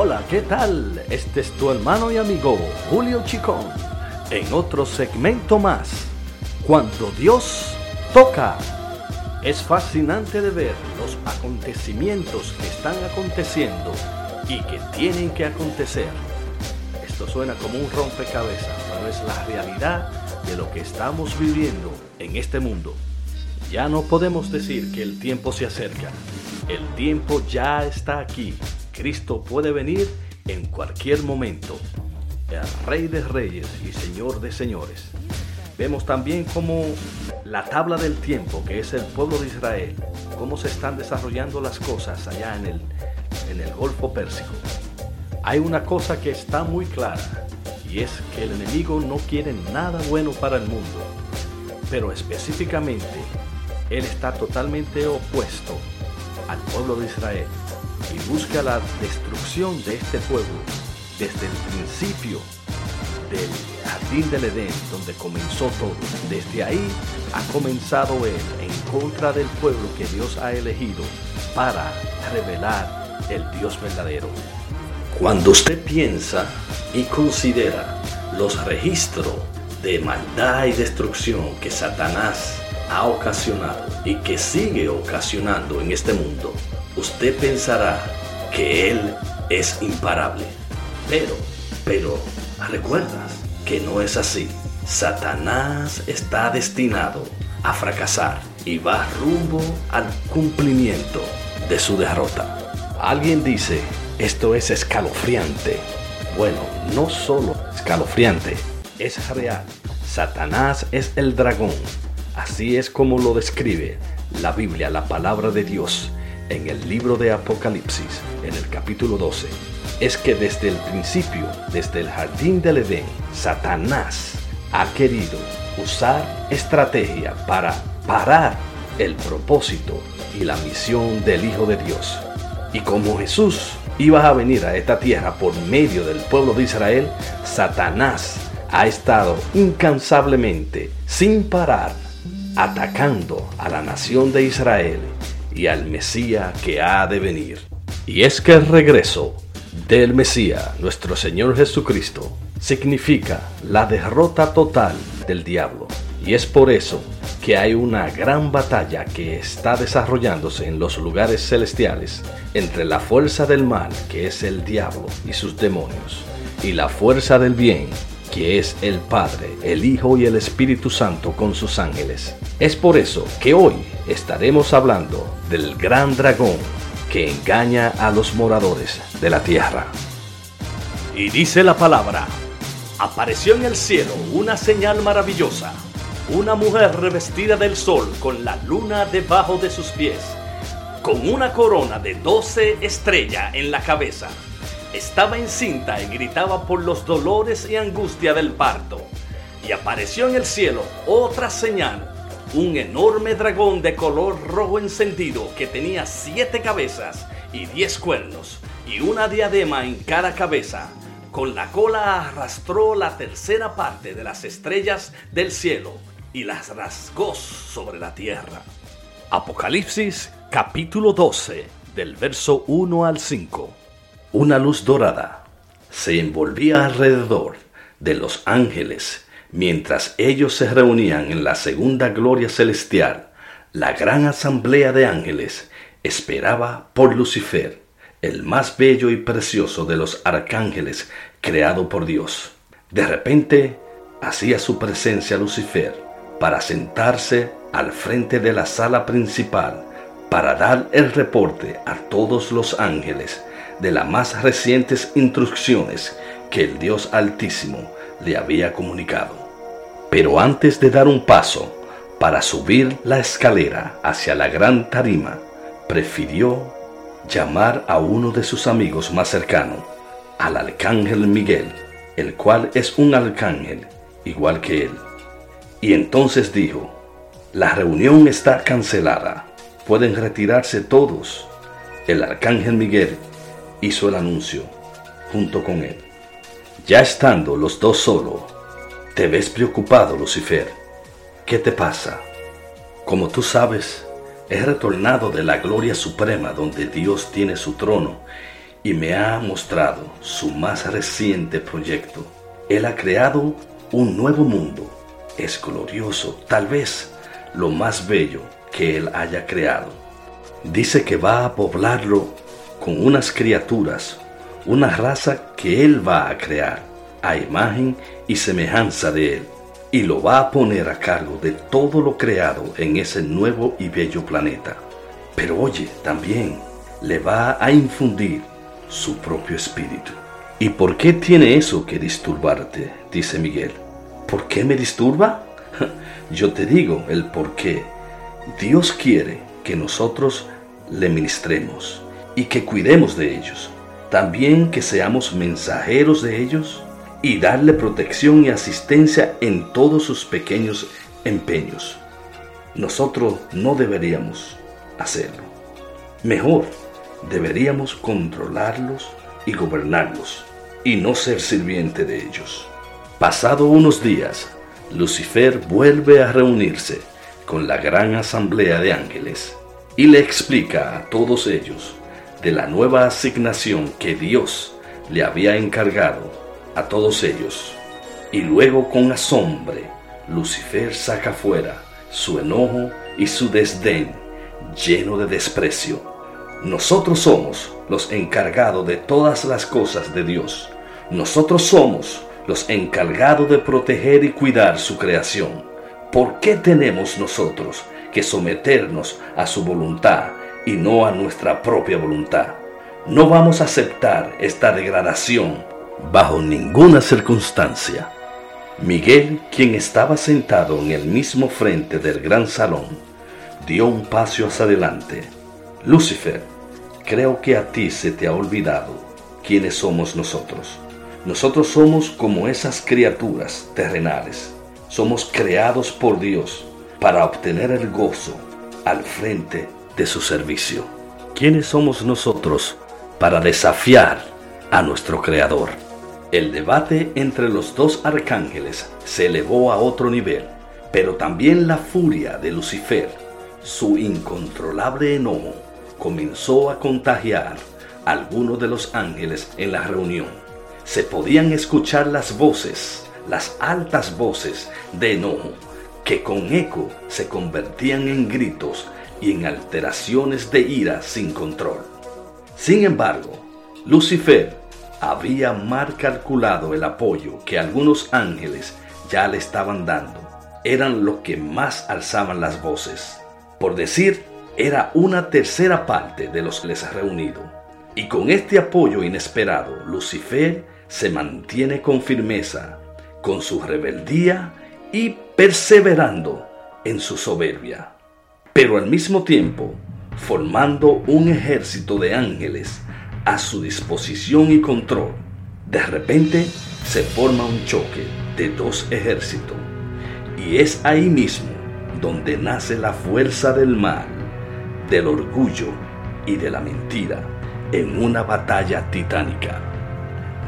Hola, ¿qué tal? Este es tu hermano y amigo Julio Chicón en otro segmento más. Cuando Dios toca. Es fascinante de ver los acontecimientos que están aconteciendo y que tienen que acontecer. Esto suena como un rompecabezas, pero es la realidad de lo que estamos viviendo en este mundo. Ya no podemos decir que el tiempo se acerca. El tiempo ya está aquí. Cristo puede venir en cualquier momento. El Rey de Reyes y Señor de Señores. Vemos también cómo la tabla del tiempo, que es el pueblo de Israel, cómo se están desarrollando las cosas allá en el, en el Golfo Pérsico. Hay una cosa que está muy clara, y es que el enemigo no quiere nada bueno para el mundo, pero específicamente él está totalmente opuesto al pueblo de Israel y busca la destrucción de este pueblo desde el principio del jardín del Edén, donde comenzó todo. Desde ahí ha comenzado él en contra del pueblo que Dios ha elegido para revelar el Dios verdadero. Cuando usted piensa y considera los registros de maldad y destrucción que Satanás ha ocasionado y que sigue ocasionando en este mundo, usted pensará que Él es imparable. Pero, pero, ¿recuerdas que no es así? Satanás está destinado a fracasar y va rumbo al cumplimiento de su derrota. Alguien dice, esto es escalofriante. Bueno, no solo escalofriante, es real. Satanás es el dragón. Así es como lo describe la Biblia, la palabra de Dios, en el libro de Apocalipsis, en el capítulo 12. Es que desde el principio, desde el jardín del Edén, Satanás ha querido usar estrategia para parar el propósito y la misión del Hijo de Dios. Y como Jesús iba a venir a esta tierra por medio del pueblo de Israel, Satanás ha estado incansablemente, sin parar, atacando a la nación de Israel y al Mesías que ha de venir. Y es que el regreso del Mesías, nuestro Señor Jesucristo, significa la derrota total del diablo. Y es por eso que hay una gran batalla que está desarrollándose en los lugares celestiales entre la fuerza del mal, que es el diablo y sus demonios, y la fuerza del bien, que es el Padre, el Hijo y el Espíritu Santo con sus ángeles. Es por eso que hoy estaremos hablando del gran dragón que engaña a los moradores de la tierra. Y dice la palabra, apareció en el cielo una señal maravillosa, una mujer revestida del sol con la luna debajo de sus pies, con una corona de doce estrellas en la cabeza estaba encinta y gritaba por los dolores y angustia del parto. Y apareció en el cielo otra señal, un enorme dragón de color rojo encendido que tenía siete cabezas y diez cuernos y una diadema en cada cabeza. Con la cola arrastró la tercera parte de las estrellas del cielo y las rasgó sobre la tierra. Apocalipsis capítulo 12 del verso 1 al 5. Una luz dorada se envolvía alrededor de los ángeles mientras ellos se reunían en la segunda gloria celestial. La gran asamblea de ángeles esperaba por Lucifer, el más bello y precioso de los arcángeles creado por Dios. De repente hacía su presencia Lucifer para sentarse al frente de la sala principal para dar el reporte a todos los ángeles de las más recientes instrucciones que el Dios Altísimo le había comunicado. Pero antes de dar un paso para subir la escalera hacia la gran tarima, prefirió llamar a uno de sus amigos más cercanos, al arcángel Miguel, el cual es un arcángel igual que él. Y entonces dijo, la reunión está cancelada, pueden retirarse todos. El arcángel Miguel hizo el anuncio junto con él. Ya estando los dos solos, te ves preocupado, Lucifer. ¿Qué te pasa? Como tú sabes, he retornado de la gloria suprema donde Dios tiene su trono y me ha mostrado su más reciente proyecto. Él ha creado un nuevo mundo. Es glorioso, tal vez lo más bello que él haya creado. Dice que va a poblarlo con unas criaturas, una raza que él va a crear a imagen y semejanza de él, y lo va a poner a cargo de todo lo creado en ese nuevo y bello planeta. Pero oye, también le va a infundir su propio espíritu. ¿Y por qué tiene eso que disturbarte? dice Miguel. ¿Por qué me disturba? Yo te digo el por qué. Dios quiere que nosotros le ministremos y que cuidemos de ellos. También que seamos mensajeros de ellos y darle protección y asistencia en todos sus pequeños empeños. Nosotros no deberíamos hacerlo. Mejor, deberíamos controlarlos y gobernarlos y no ser sirviente de ellos. Pasado unos días, Lucifer vuelve a reunirse con la gran asamblea de ángeles y le explica a todos ellos de la nueva asignación que Dios le había encargado a todos ellos. Y luego con asombro, Lucifer saca fuera su enojo y su desdén lleno de desprecio. Nosotros somos los encargados de todas las cosas de Dios. Nosotros somos los encargados de proteger y cuidar su creación. ¿Por qué tenemos nosotros que someternos a su voluntad y no a nuestra propia voluntad? No vamos a aceptar esta degradación bajo ninguna circunstancia. Miguel, quien estaba sentado en el mismo frente del gran salón, dio un paso hacia adelante. Lucifer, creo que a ti se te ha olvidado quiénes somos nosotros. Nosotros somos como esas criaturas terrenales. Somos creados por Dios para obtener el gozo al frente de su servicio. ¿Quiénes somos nosotros para desafiar a nuestro Creador? El debate entre los dos arcángeles se elevó a otro nivel, pero también la furia de Lucifer, su incontrolable enojo, comenzó a contagiar a algunos de los ángeles en la reunión. Se podían escuchar las voces, las altas voces de enojo, que con eco se convertían en gritos y en alteraciones de ira sin control. Sin embargo, Lucifer había mal calculado el apoyo que algunos ángeles ya le estaban dando. Eran los que más alzaban las voces. Por decir, era una tercera parte de los que les ha reunido. Y con este apoyo inesperado, Lucifer se mantiene con firmeza, con su rebeldía y perseverando en su soberbia. Pero al mismo tiempo, formando un ejército de ángeles a su disposición y control, de repente se forma un choque de dos ejércitos. Y es ahí mismo donde nace la fuerza del mal, del orgullo y de la mentira en una batalla titánica,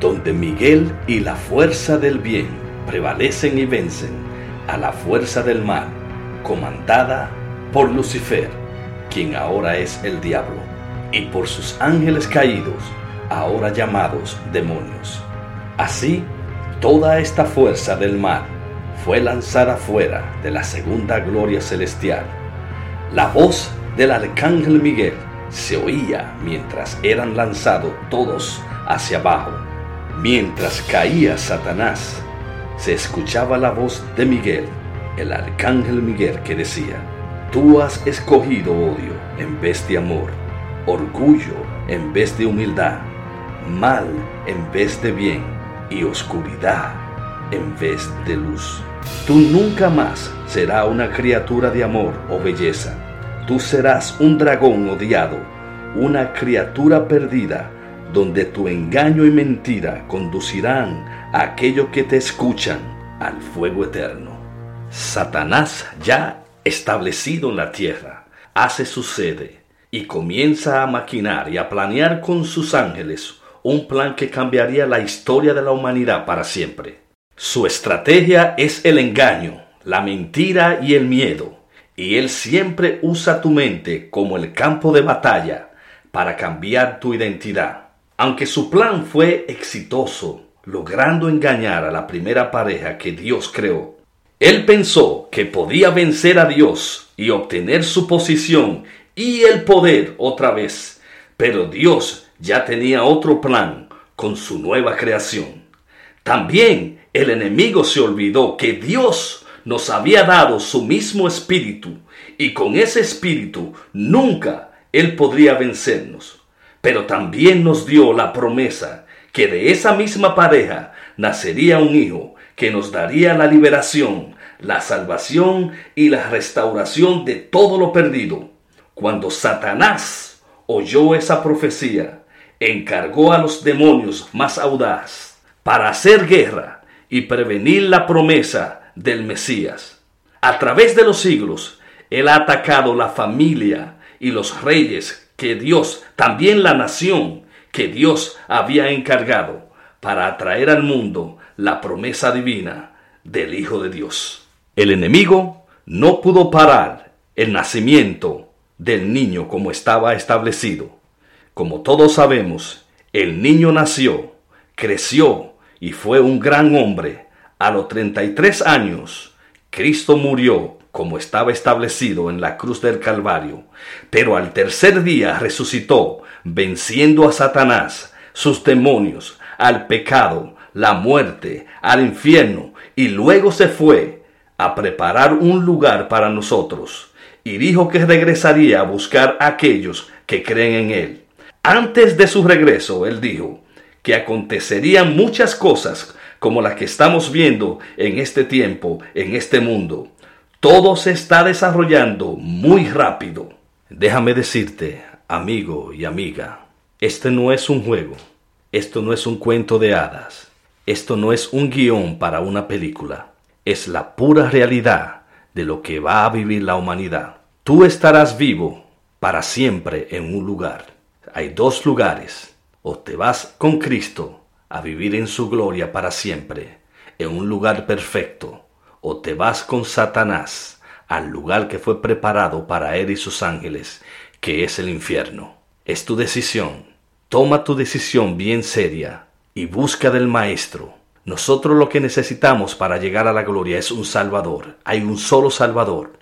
donde Miguel y la fuerza del bien prevalecen y vencen a la fuerza del mal, comandada por Lucifer, quien ahora es el diablo y por sus ángeles caídos, ahora llamados demonios. Así, toda esta fuerza del mal fue lanzada fuera de la segunda gloria celestial. La voz del arcángel Miguel se oía mientras eran lanzados todos hacia abajo. Mientras caía Satanás, se escuchaba la voz de Miguel, el arcángel Miguel, que decía, Tú has escogido odio en vez de amor orgullo en vez de humildad, mal en vez de bien y oscuridad en vez de luz. Tú nunca más serás una criatura de amor o belleza. Tú serás un dragón odiado, una criatura perdida, donde tu engaño y mentira conducirán a aquellos que te escuchan al fuego eterno. Satanás ya establecido en la tierra, hace su sede y comienza a maquinar y a planear con sus ángeles un plan que cambiaría la historia de la humanidad para siempre. Su estrategia es el engaño, la mentira y el miedo, y él siempre usa tu mente como el campo de batalla para cambiar tu identidad. Aunque su plan fue exitoso, logrando engañar a la primera pareja que Dios creó, él pensó que podía vencer a Dios y obtener su posición y el poder otra vez, pero Dios ya tenía otro plan con su nueva creación. También el enemigo se olvidó que Dios nos había dado su mismo espíritu y con ese espíritu nunca Él podría vencernos. Pero también nos dio la promesa que de esa misma pareja nacería un hijo que nos daría la liberación, la salvación y la restauración de todo lo perdido. Cuando Satanás oyó esa profecía, encargó a los demonios más audaz para hacer guerra y prevenir la promesa del Mesías. A través de los siglos, él ha atacado la familia y los reyes que Dios, también la nación que Dios había encargado para atraer al mundo la promesa divina del Hijo de Dios. El enemigo no pudo parar el nacimiento del niño como estaba establecido. Como todos sabemos, el niño nació, creció y fue un gran hombre. A los 33 años, Cristo murió como estaba establecido en la cruz del Calvario, pero al tercer día resucitó, venciendo a Satanás, sus demonios, al pecado, la muerte, al infierno, y luego se fue a preparar un lugar para nosotros, y dijo que regresaría a buscar a aquellos que creen en él. Antes de su regreso, él dijo que acontecerían muchas cosas como las que estamos viendo en este tiempo, en este mundo. Todo se está desarrollando muy rápido. Déjame decirte, amigo y amiga, este no es un juego, esto no es un cuento de hadas, esto no es un guion para una película, es la pura realidad de lo que va a vivir la humanidad. Tú estarás vivo para siempre en un lugar. Hay dos lugares, o te vas con Cristo a vivir en su gloria para siempre, en un lugar perfecto, o te vas con Satanás al lugar que fue preparado para él y sus ángeles, que es el infierno. Es tu decisión. Toma tu decisión bien seria y busca del Maestro. Nosotros lo que necesitamos para llegar a la gloria es un Salvador. Hay un solo Salvador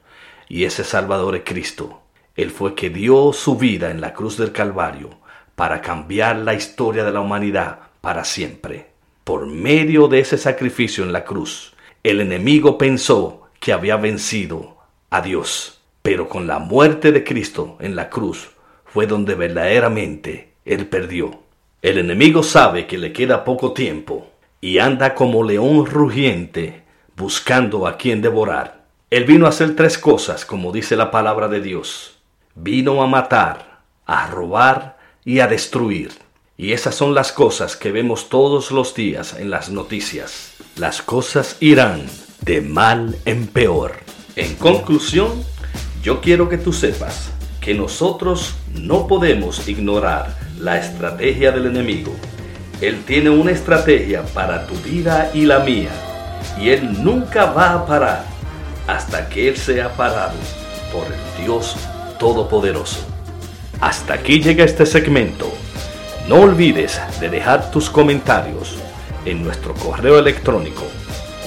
y ese Salvador es Cristo. Él fue que dio su vida en la cruz del Calvario para cambiar la historia de la humanidad para siempre. Por medio de ese sacrificio en la cruz, el enemigo pensó que había vencido a Dios, pero con la muerte de Cristo en la cruz fue donde verdaderamente él perdió. El enemigo sabe que le queda poco tiempo y anda como león rugiente buscando a quien devorar. Él vino a hacer tres cosas, como dice la palabra de Dios. Vino a matar, a robar y a destruir. Y esas son las cosas que vemos todos los días en las noticias. Las cosas irán de mal en peor. En conclusión, yo quiero que tú sepas que nosotros no podemos ignorar la estrategia del enemigo. Él tiene una estrategia para tu vida y la mía. Y Él nunca va a parar hasta que Él sea parado por el Dios Todopoderoso. Hasta aquí llega este segmento no olvides de dejar tus comentarios en nuestro correo electrónico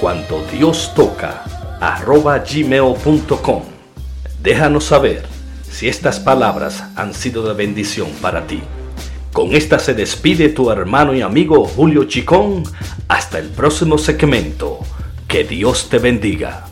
cuando Dios toca arroba gmail.com. Déjanos saber si estas palabras han sido de bendición para ti. Con esta se despide tu hermano y amigo Julio Chicón. Hasta el próximo segmento. Que Dios te bendiga.